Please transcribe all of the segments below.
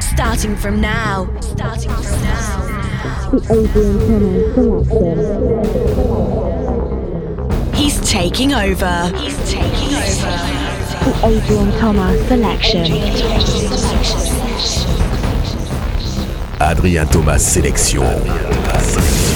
Starting from now. Starting from now. The Adrian Thomas selection. He's taking over. He's taking over. The Adrian Thomas selection. Adrien Thomas sélection.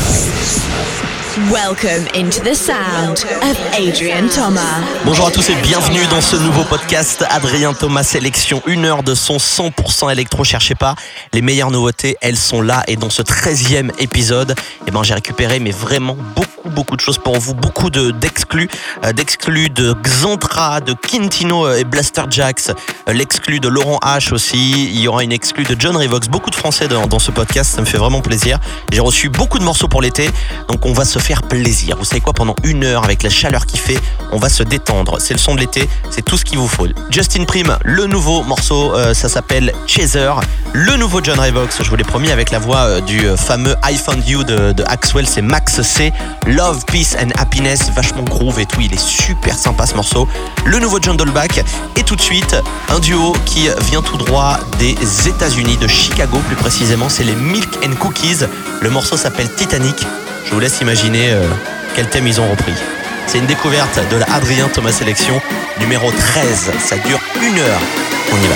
Welcome into the sound of Adrian Thomas. Bonjour à tous et bienvenue dans ce nouveau podcast Adrien Thomas Sélection. Une heure de son 100% électro. Cherchez pas, les meilleures nouveautés, elles sont là. Et dans ce 13e épisode, eh ben, j'ai récupéré mais vraiment beaucoup, beaucoup de choses pour vous. Beaucoup de, d'exclus, euh, d'exclus de Xantra, de Quintino euh, et Blaster Jacks, euh, l'exclu de Laurent H aussi. Il y aura une exclue de John Revox. Beaucoup de français dans, dans ce podcast, ça me fait vraiment plaisir. J'ai reçu beaucoup de morceaux pour l'été, donc on va se faire plaisir. Vous savez quoi, pendant une heure, avec la chaleur qui fait, on va se détendre. C'est le son de l'été, c'est tout ce qu'il vous faut. Justin Prime, le nouveau morceau, euh, ça s'appelle Chaser. Le nouveau John Revox, je vous l'ai promis, avec la voix euh, du euh, fameux I Found You de, Axwell, c'est Max C. Love, Peace and Happiness, vachement groove et tout. Il est super sympa ce morceau. Le nouveau John Dolbach. Et tout de suite, un duo qui vient tout droit des États-Unis, de Chicago plus précisément. C'est les Milk and Cookies. Le morceau s'appelle Titanic. Je vous laisse imaginer euh, quel thème ils ont repris. C'est une découverte de la Adrien Thomas Sélection numéro 13. Ça dure une heure. On y va.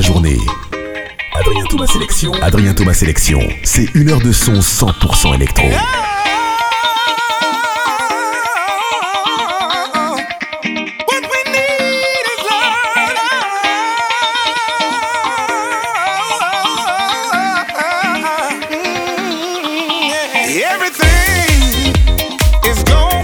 la journée. Adrien Thomas Sélection. Adrien Thomas Sélection, c'est une heure de son 100% électro. Mm, Everything is going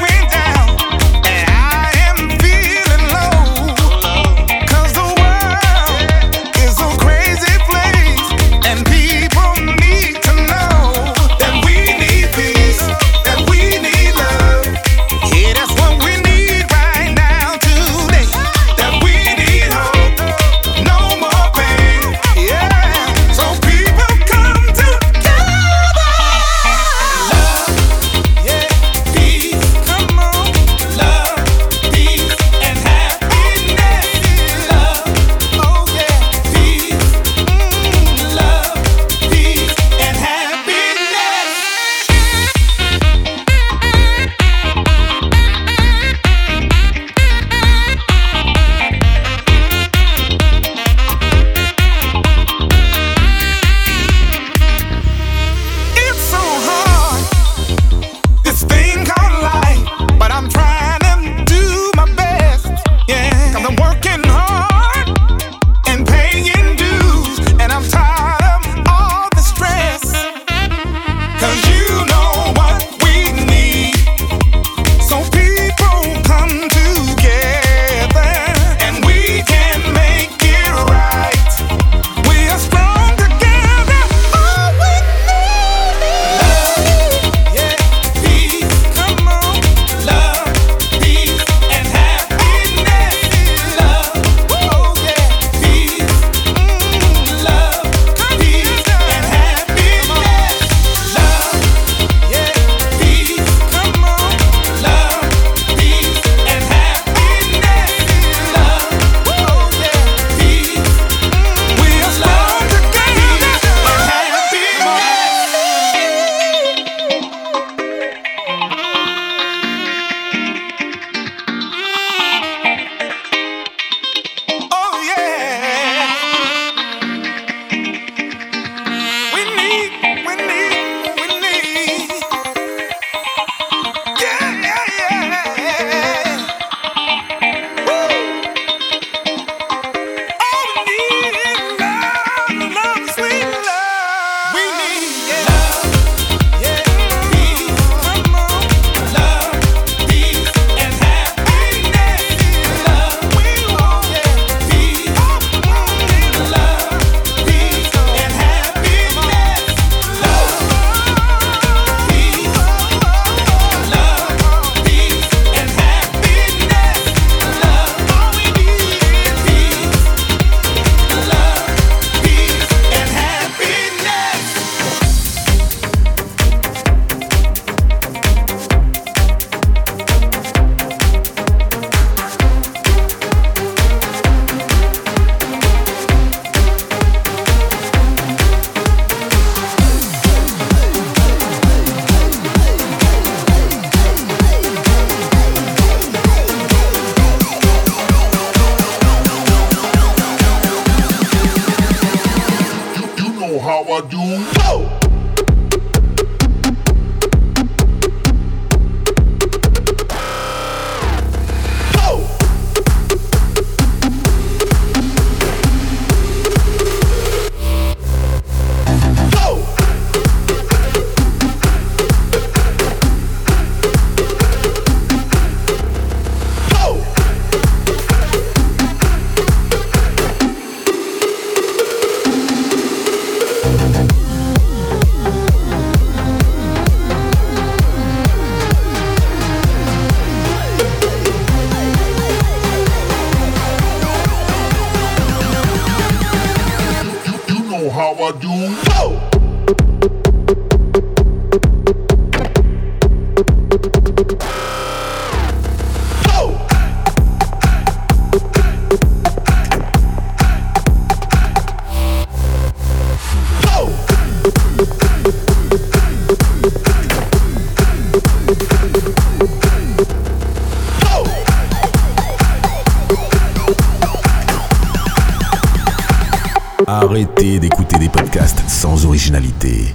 Arrêtez d'écouter des podcasts sans originalité.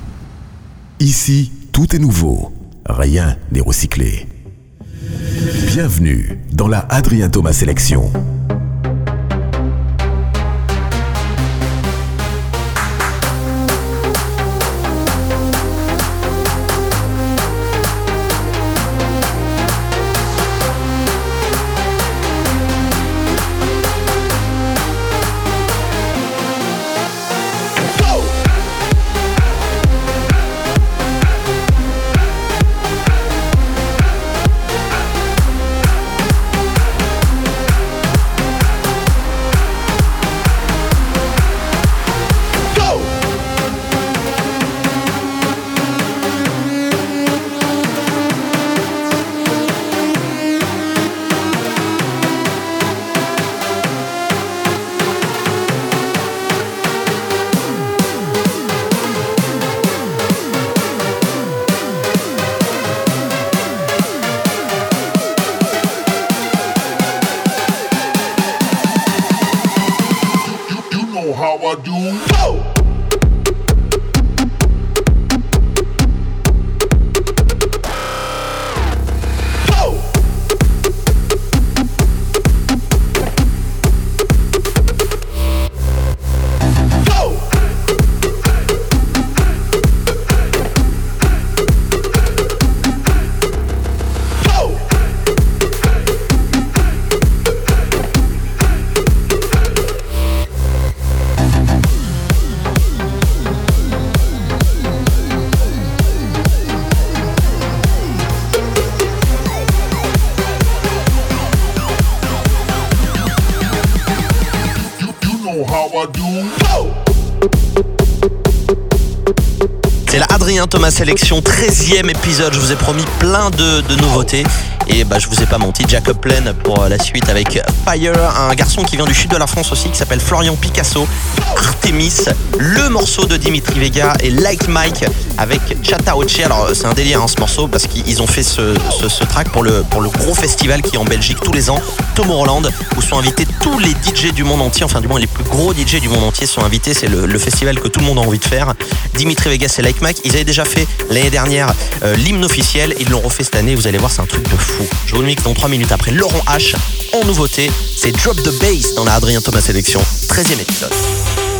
Ici, tout est nouveau. Rien n'est recyclé. Bienvenue dans la Adrien Thomas Sélection. Thomas Sélection, 13e épisode. Je vous ai promis plein de nouveautés. Et bah, je vous ai pas menti, Jacob Plain pour la suite avec Fire, un garçon qui vient du sud de la France aussi, qui s'appelle Florian Picasso, Artemis, le morceau de Dimitri Vega et Like Mike avec Chata Oche. Alors c'est un délire hein, ce morceau parce qu'ils ont fait ce, ce, track pour le, pour le gros festival qui est en Belgique tous les ans, Tomorrowland, où sont invités tous les DJ du monde entier, enfin du moins les plus gros DJ du monde entier sont invités. C'est le, festival que tout le monde a envie de faire. Dimitri Vegas et Like Mike, ils avaient déjà fait l'année dernière euh, l'hymne officiel, ils l'ont refait cette année, vous allez voir, c'est un truc de fou. Je vous le mixe dans 3 minutes après Laurent H en nouveauté. C'est Drop the Bass dans la Adrien Thomas Sélection, 13e épisode.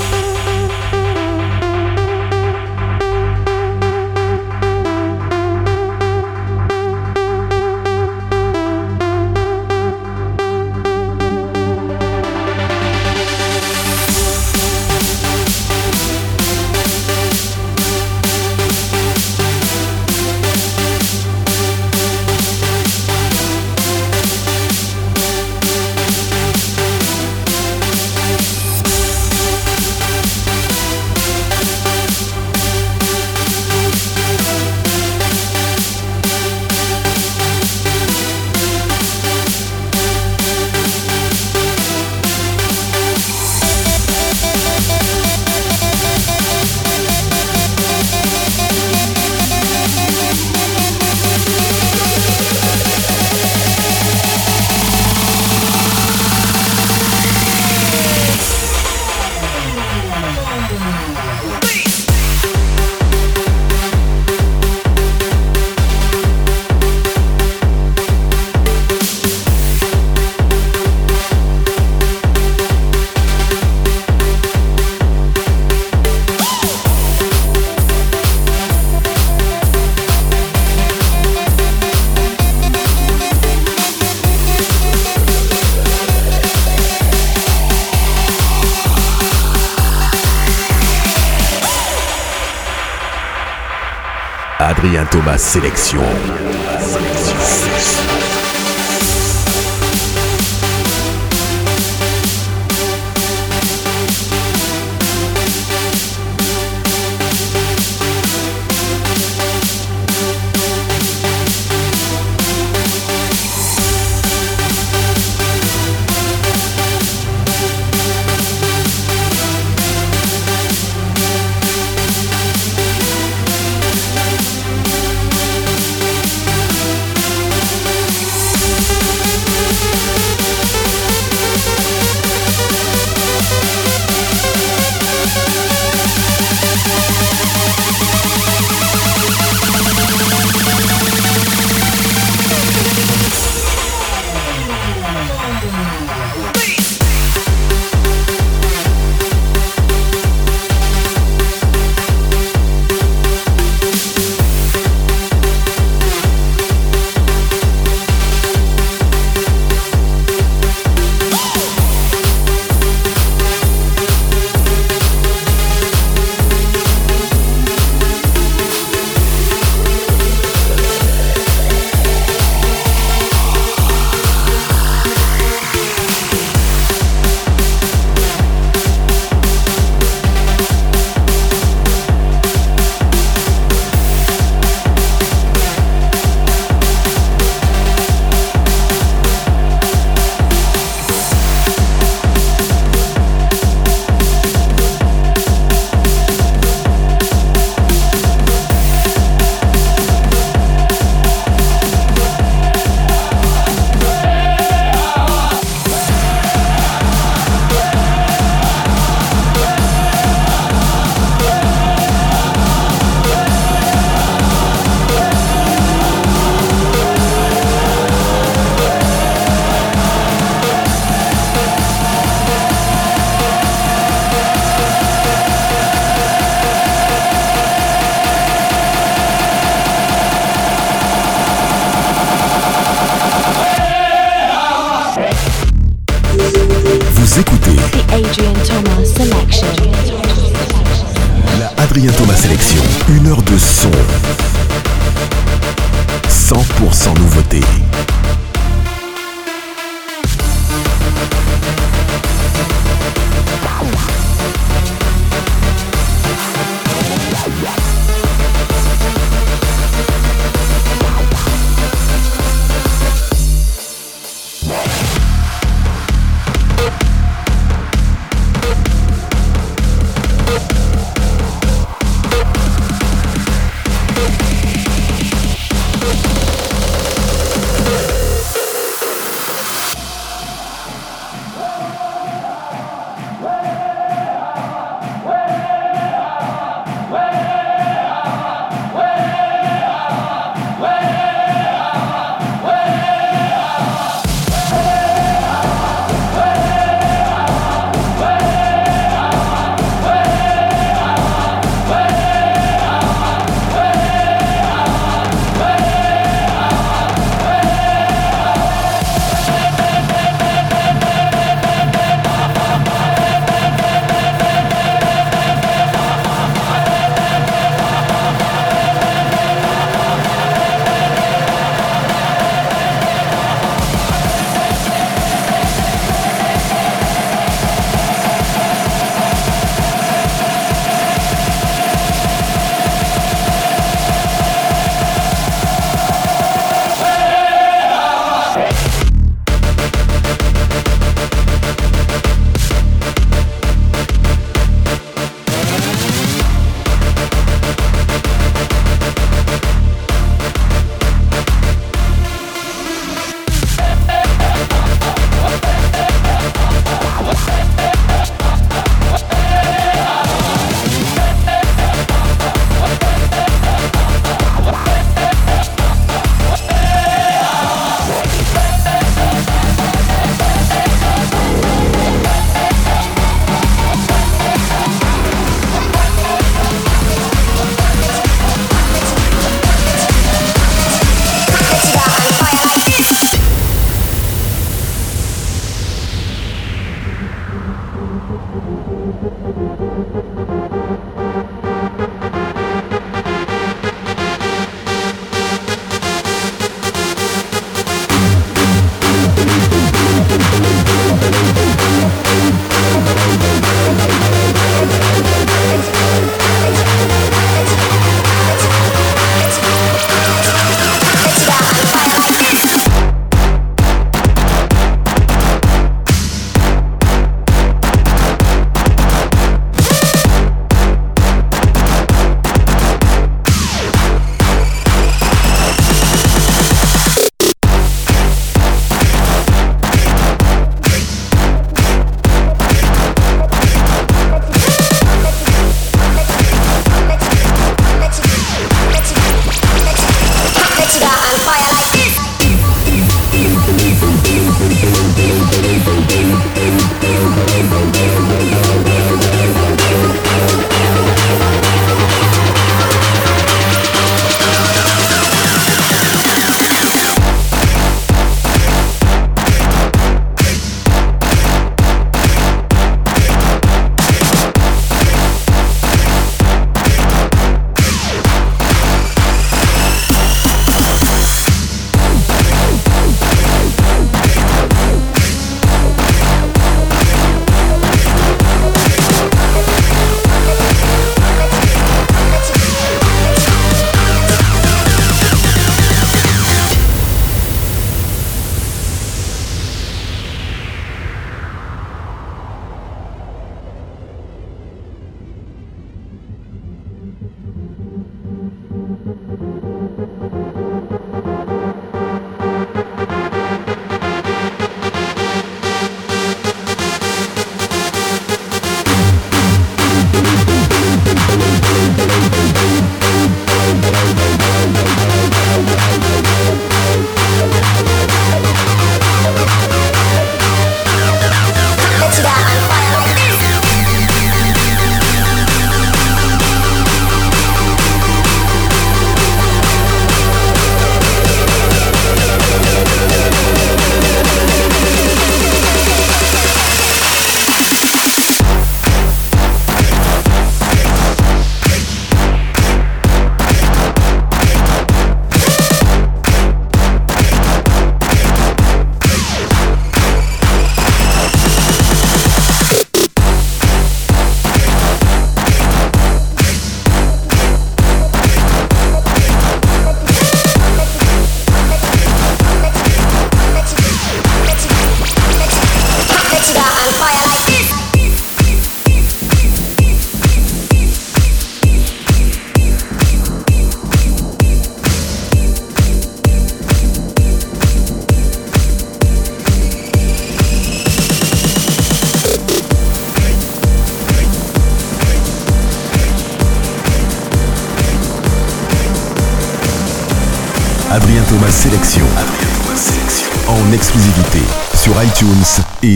Adrien Thomas Sélection. Adrien Thomas Sélection. Une heure de son. 100% nouveauté.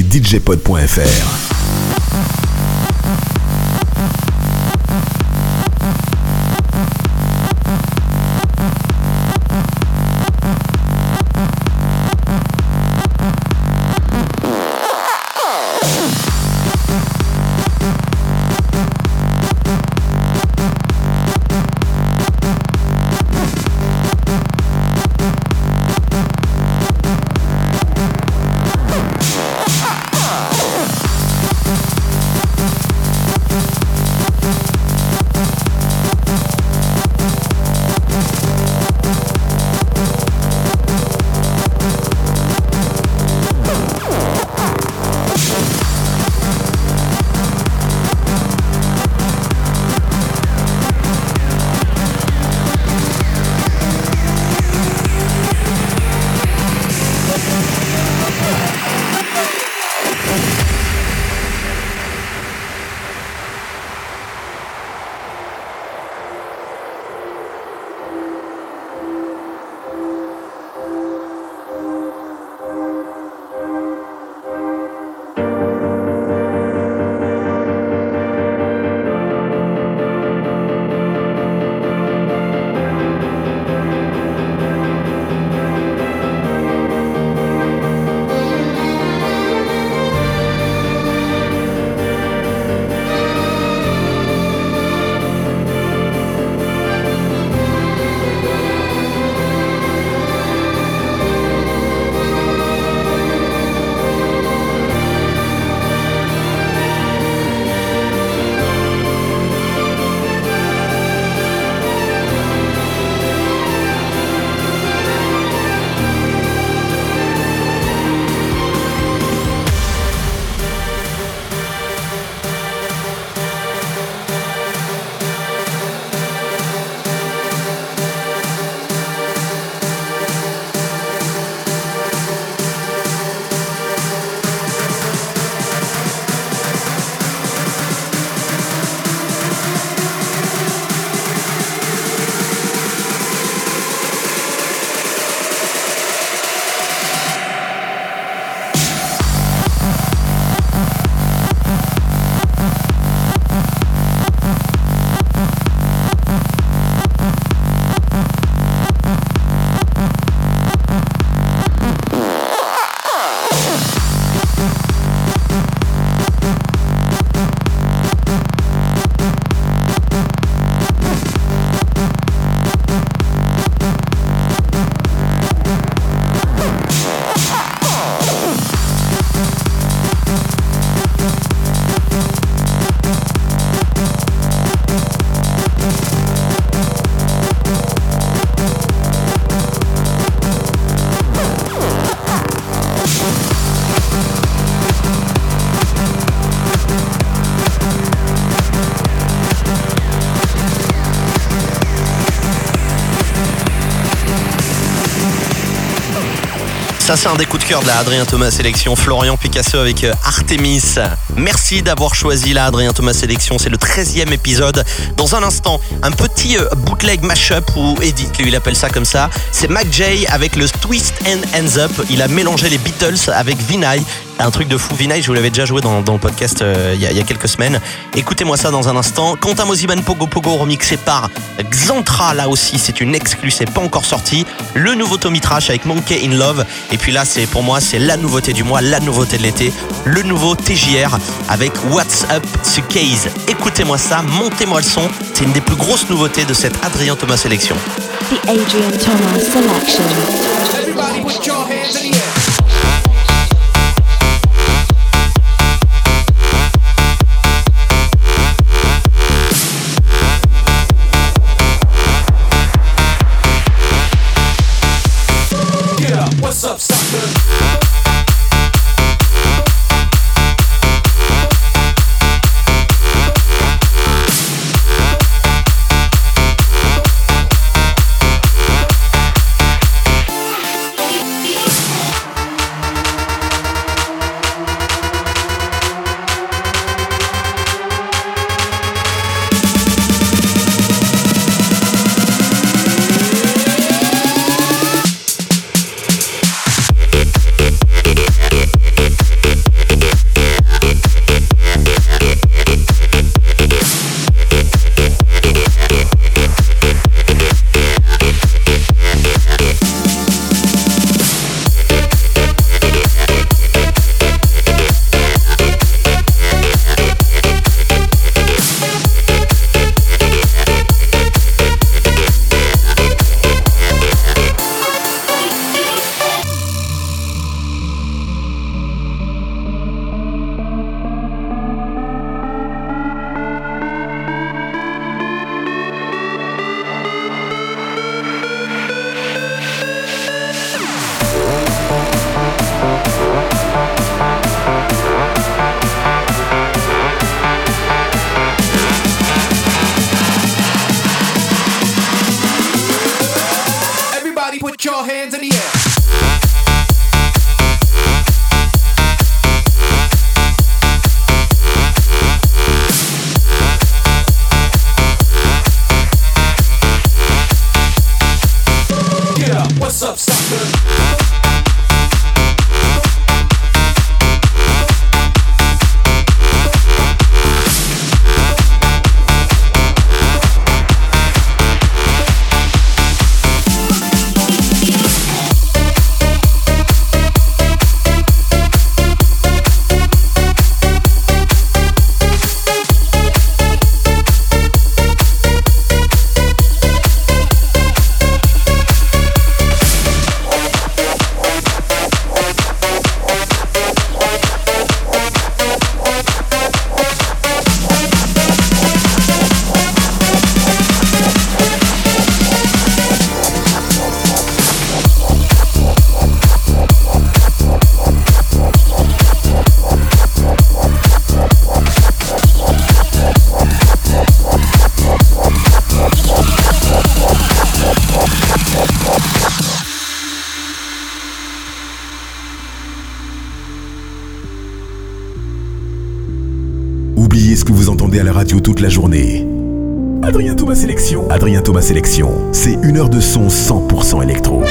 DJpod.fr. un des coups de cœur de la Adrien Thomas Sélection. Florian Picasso avec euh, Artemis. Merci d'avoir choisi la Adrien Thomas Sélection. C'est le 13e épisode. Dans un instant, un petit euh, bootleg mashup ou edit, lui, il appelle ça comme ça. C'est Mac J avec le Twist and Ends Up. Il a mélangé les Beatles avec Vinay. Un truc de fou. Vinay, je vous l'avais déjà joué dans, le podcast euh, il, y a, quelques semaines. Écoutez-moi ça dans un instant. Quant à Moziman Pogo Pogo remixé par Xantra, là aussi, c'est une exclue, c'est pas encore sorti. Le nouveau Tommy Trash avec Monkey in Love. Et puis là, c'est pour moi, c'est la nouveauté du mois, la nouveauté de l'été. Le nouveau TJR avec What's Up ce Case. Écoutez-moi ça, montez-moi le son. C'est une des plus grosses nouveautés de cette Adrien Thomas sélection. The Adrian Thomas Selection. hands radio toute la journée. Adrien Thomas Sélection. Adrien Thomas Sélection, c'est une heure de son 100% électro.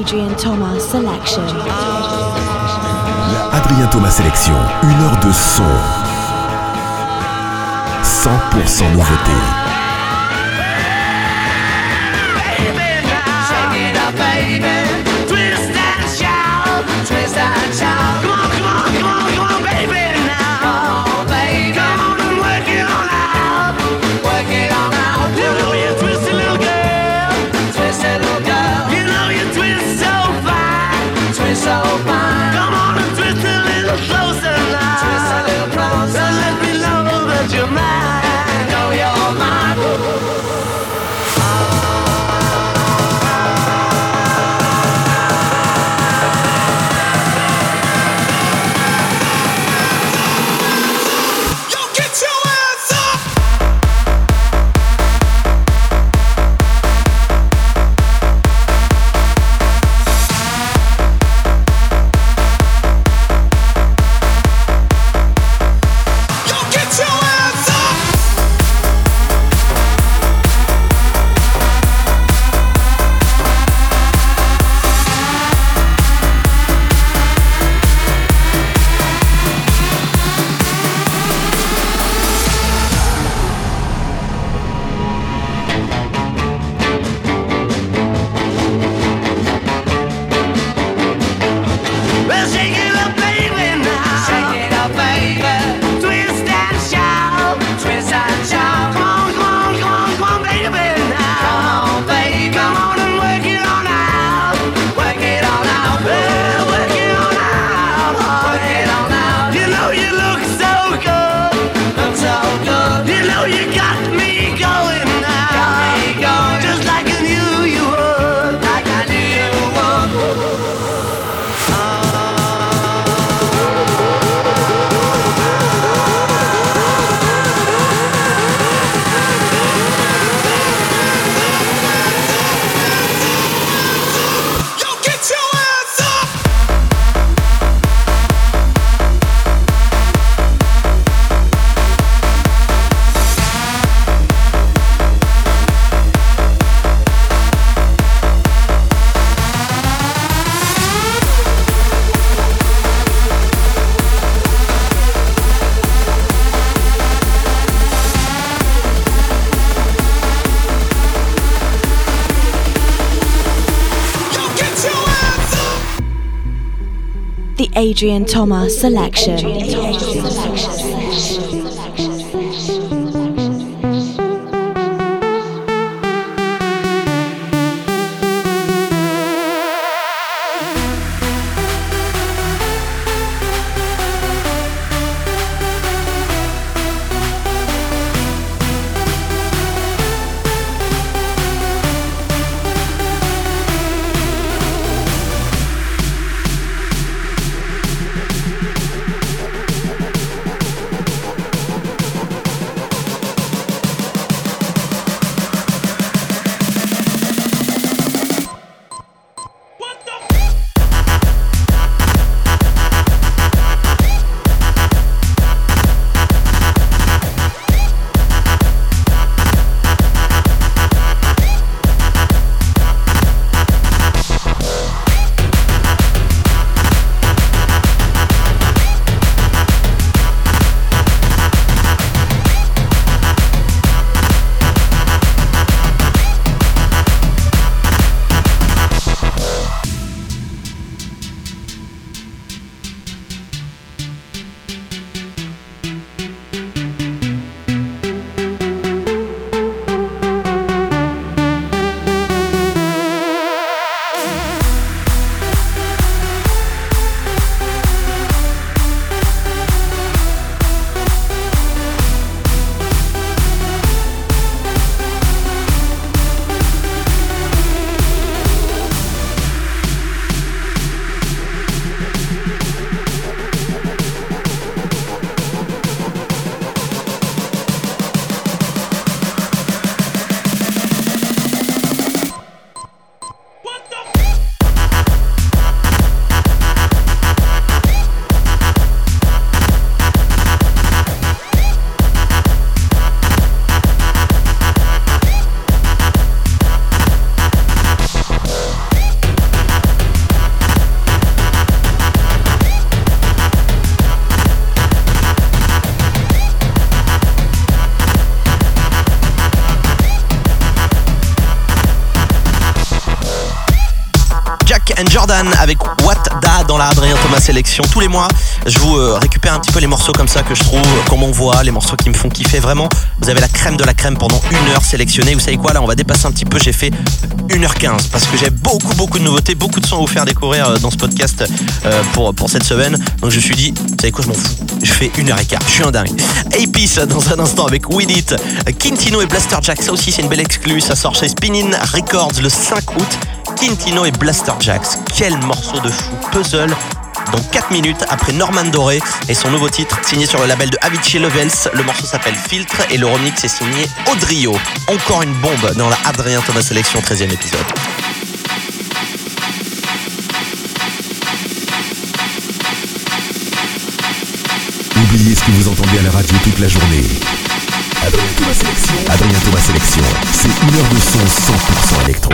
Adrian Thomas Selection. La Adrien Thomas Sélection, une heure de son. 100% nouveauté. Adrian Thomas selection. Avec What Da dans la Adrien Thomas sélection. Tous les mois, je vous euh, récupère un petit peu les morceaux comme ça que je trouve, comme on voit, les morceaux qui me font kiffer vraiment. Vous avez la crème de la crème pendant une heure sélectionnée. Vous savez quoi, là, on va dépasser un petit peu. J'ai fait 1h15 parce que j'ai beaucoup, beaucoup de nouveautés, beaucoup de sons à vous faire découvrir euh, dans ce podcast euh, pour, pour cette semaine. Donc je me suis dit, vous savez quoi, je m'en fous. Je fais une heure et quart. Je suis un dingue. Apice dans un instant avec With It. Quintino et Blaster Jack, ça aussi c'est une belle exclue. Ça sort chez Spinning Records le 5 août. Quintino et Blaster Jacks. Quel morceau de fou. Puzzle dans 4 minutes après Norman Doré et son nouveau titre signé sur le label de Avicii Levels. Le morceau s'appelle Filtre et le remix est signé Audrio. Encore une bombe dans la Adrien Thomas Sélection 13e épisode. Oubliez ce que vous entendez à la radio toute la journée. Adrien Thomas Sélection. Adrien Thomas Sélection. C'est une heure de son 100% électro.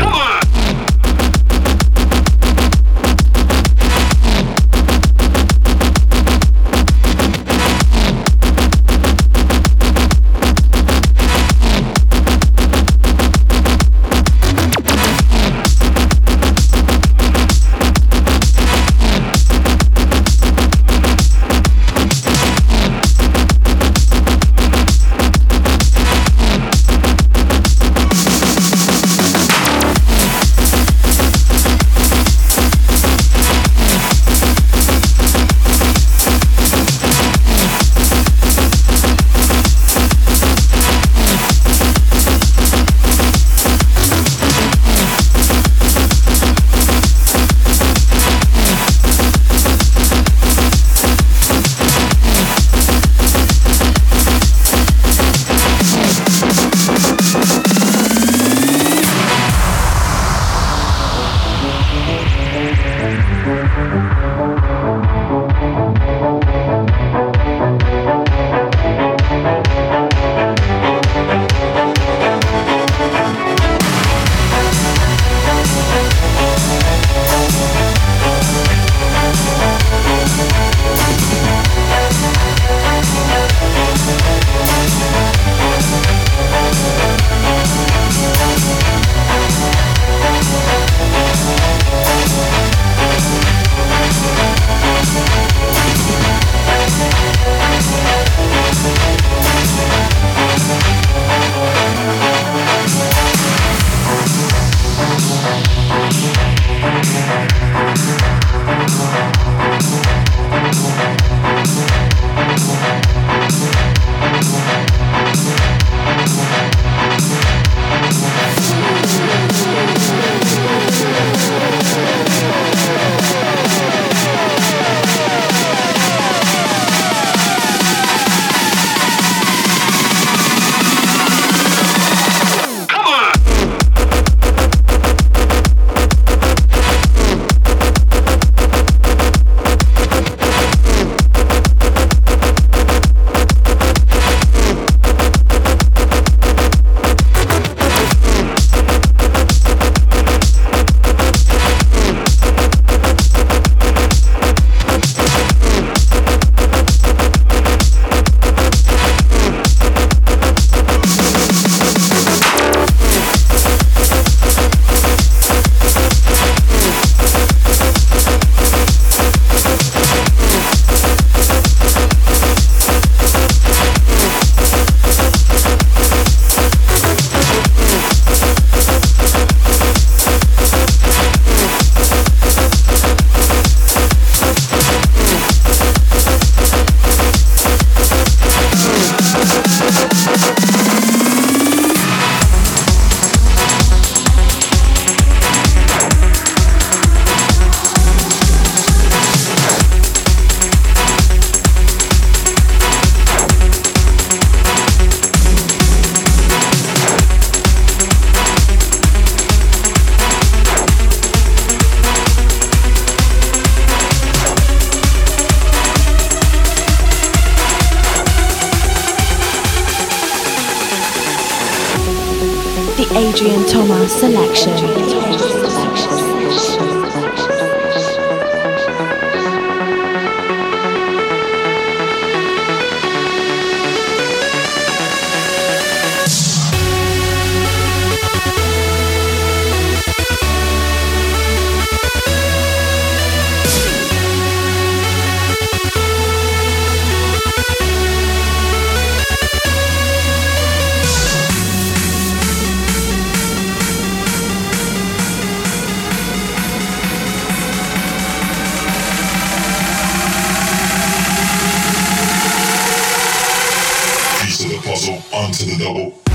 Of the puzzle onto the double.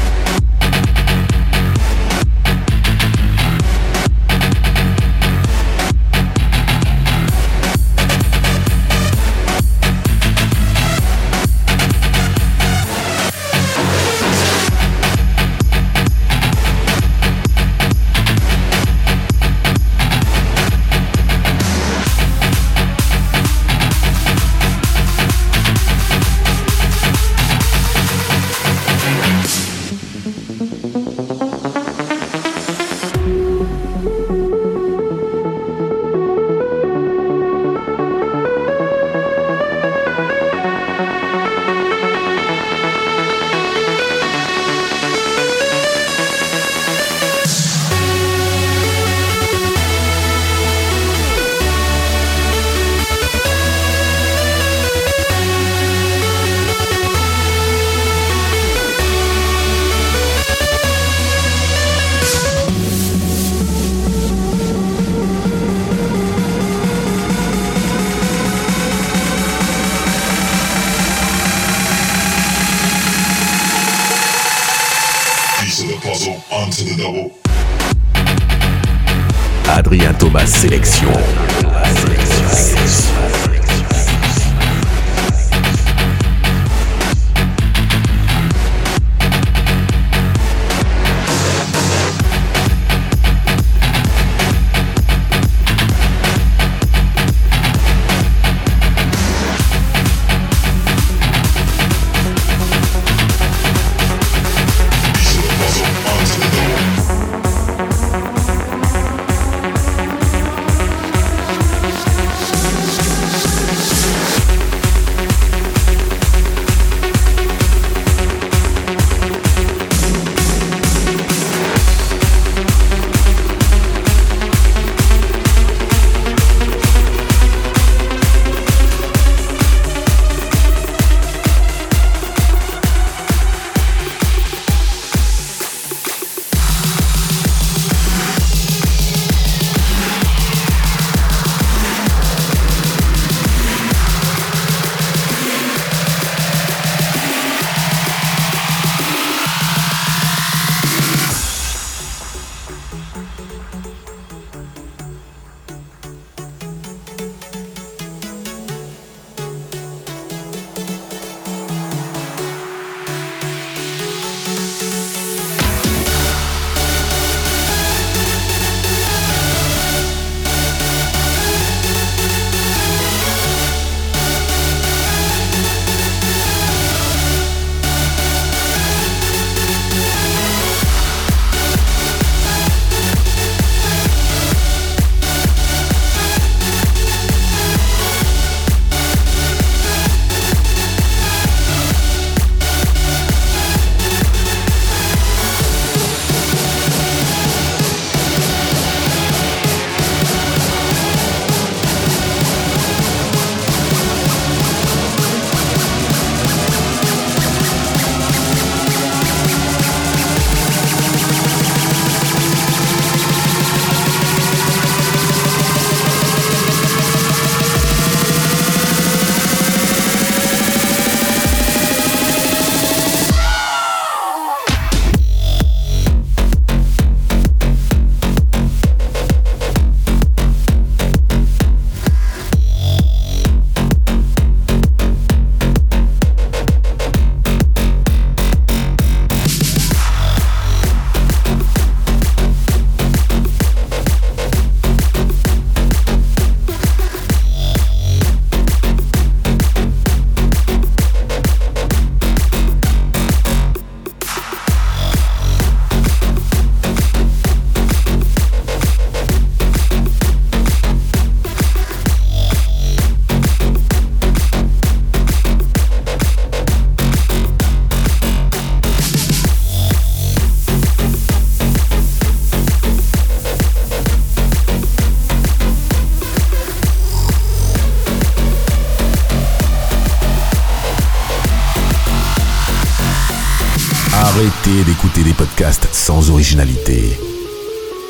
D'écouter des podcasts sans originalité.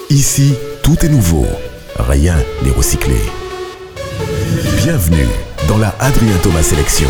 Ici, tout est nouveau. Rien n'est recyclé. Bienvenue dans la Adrien Thomas Sélection.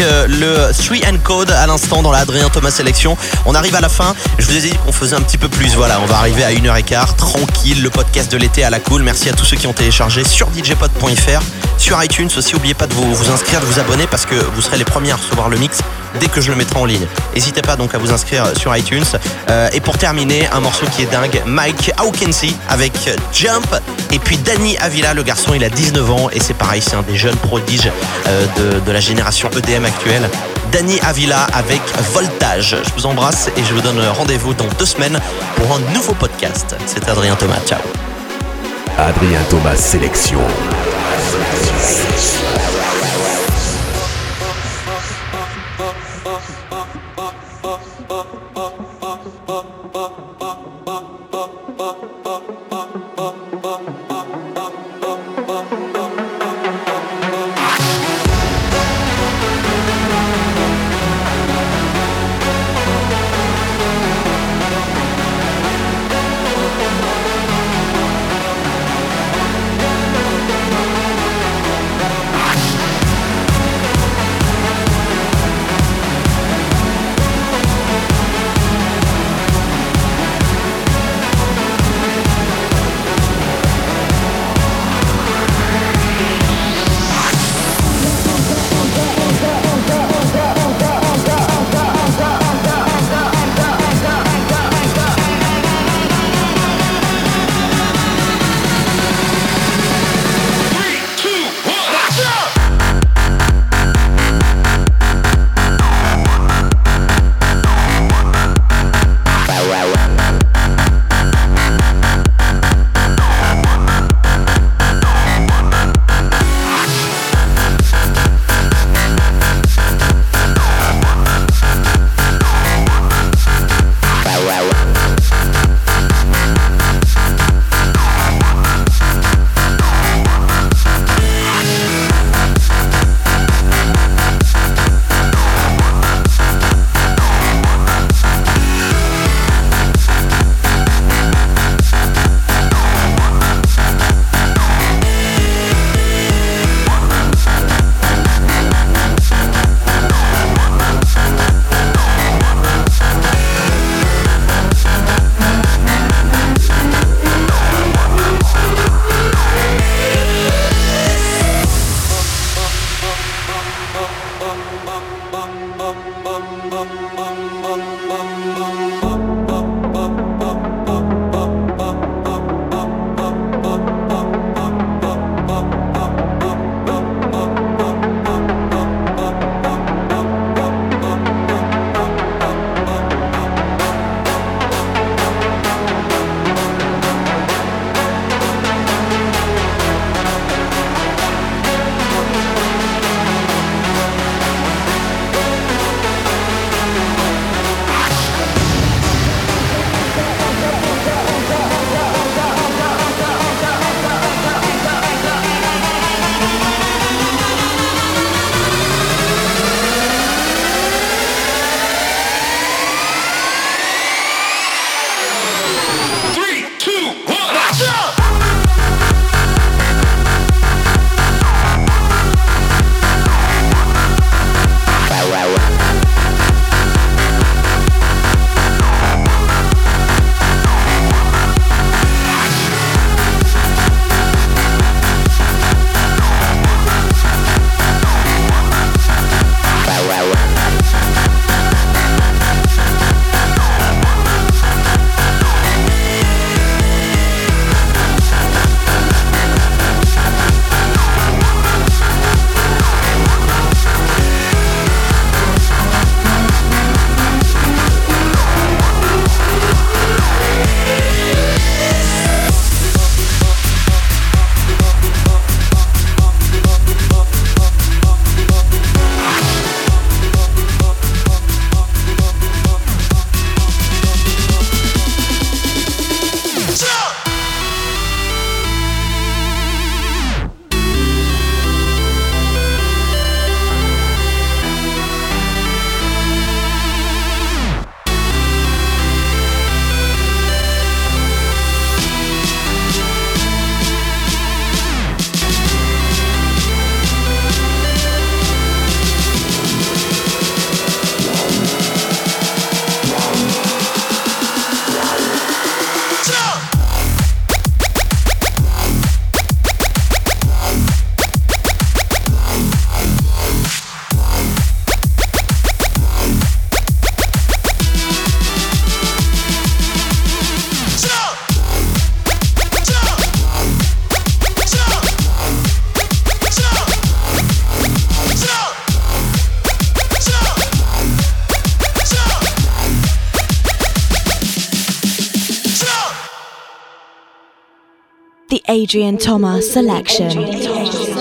Euh, le 3 and Code à l'instant dans la Adrien Thomas sélection. On arrive à la fin. Je vous ai dit qu'on faisait un petit peu plus. Voilà, on va arriver à 1h15, tranquille, le podcast de l'été à la cool. Merci à tous ceux qui ont téléchargé sur djpod.fr, sur iTunes aussi. N'oubliez pas de vous, vous inscrire, de vous abonner parce que vous serez les premiers à recevoir le mix dès que je le mettrai en ligne. N'hésitez pas donc à vous inscrire sur iTunes. Euh, et pour terminer, un morceau qui est dingue, Mike Hawkinsey avec Jump. Et puis Danny Avila, le garçon, il a 19 ans et c'est pareil, c'est un des jeunes prodiges euh, de, de la génération EDM actuelle. Danny Avila avec Voltage. Je vous embrasse et je vous donne rendez-vous dans deux semaines pour un nouveau podcast. C'est Adrien Thomas. Ciao. Adrien Thomas Sélection. Adrian Thomas Selection.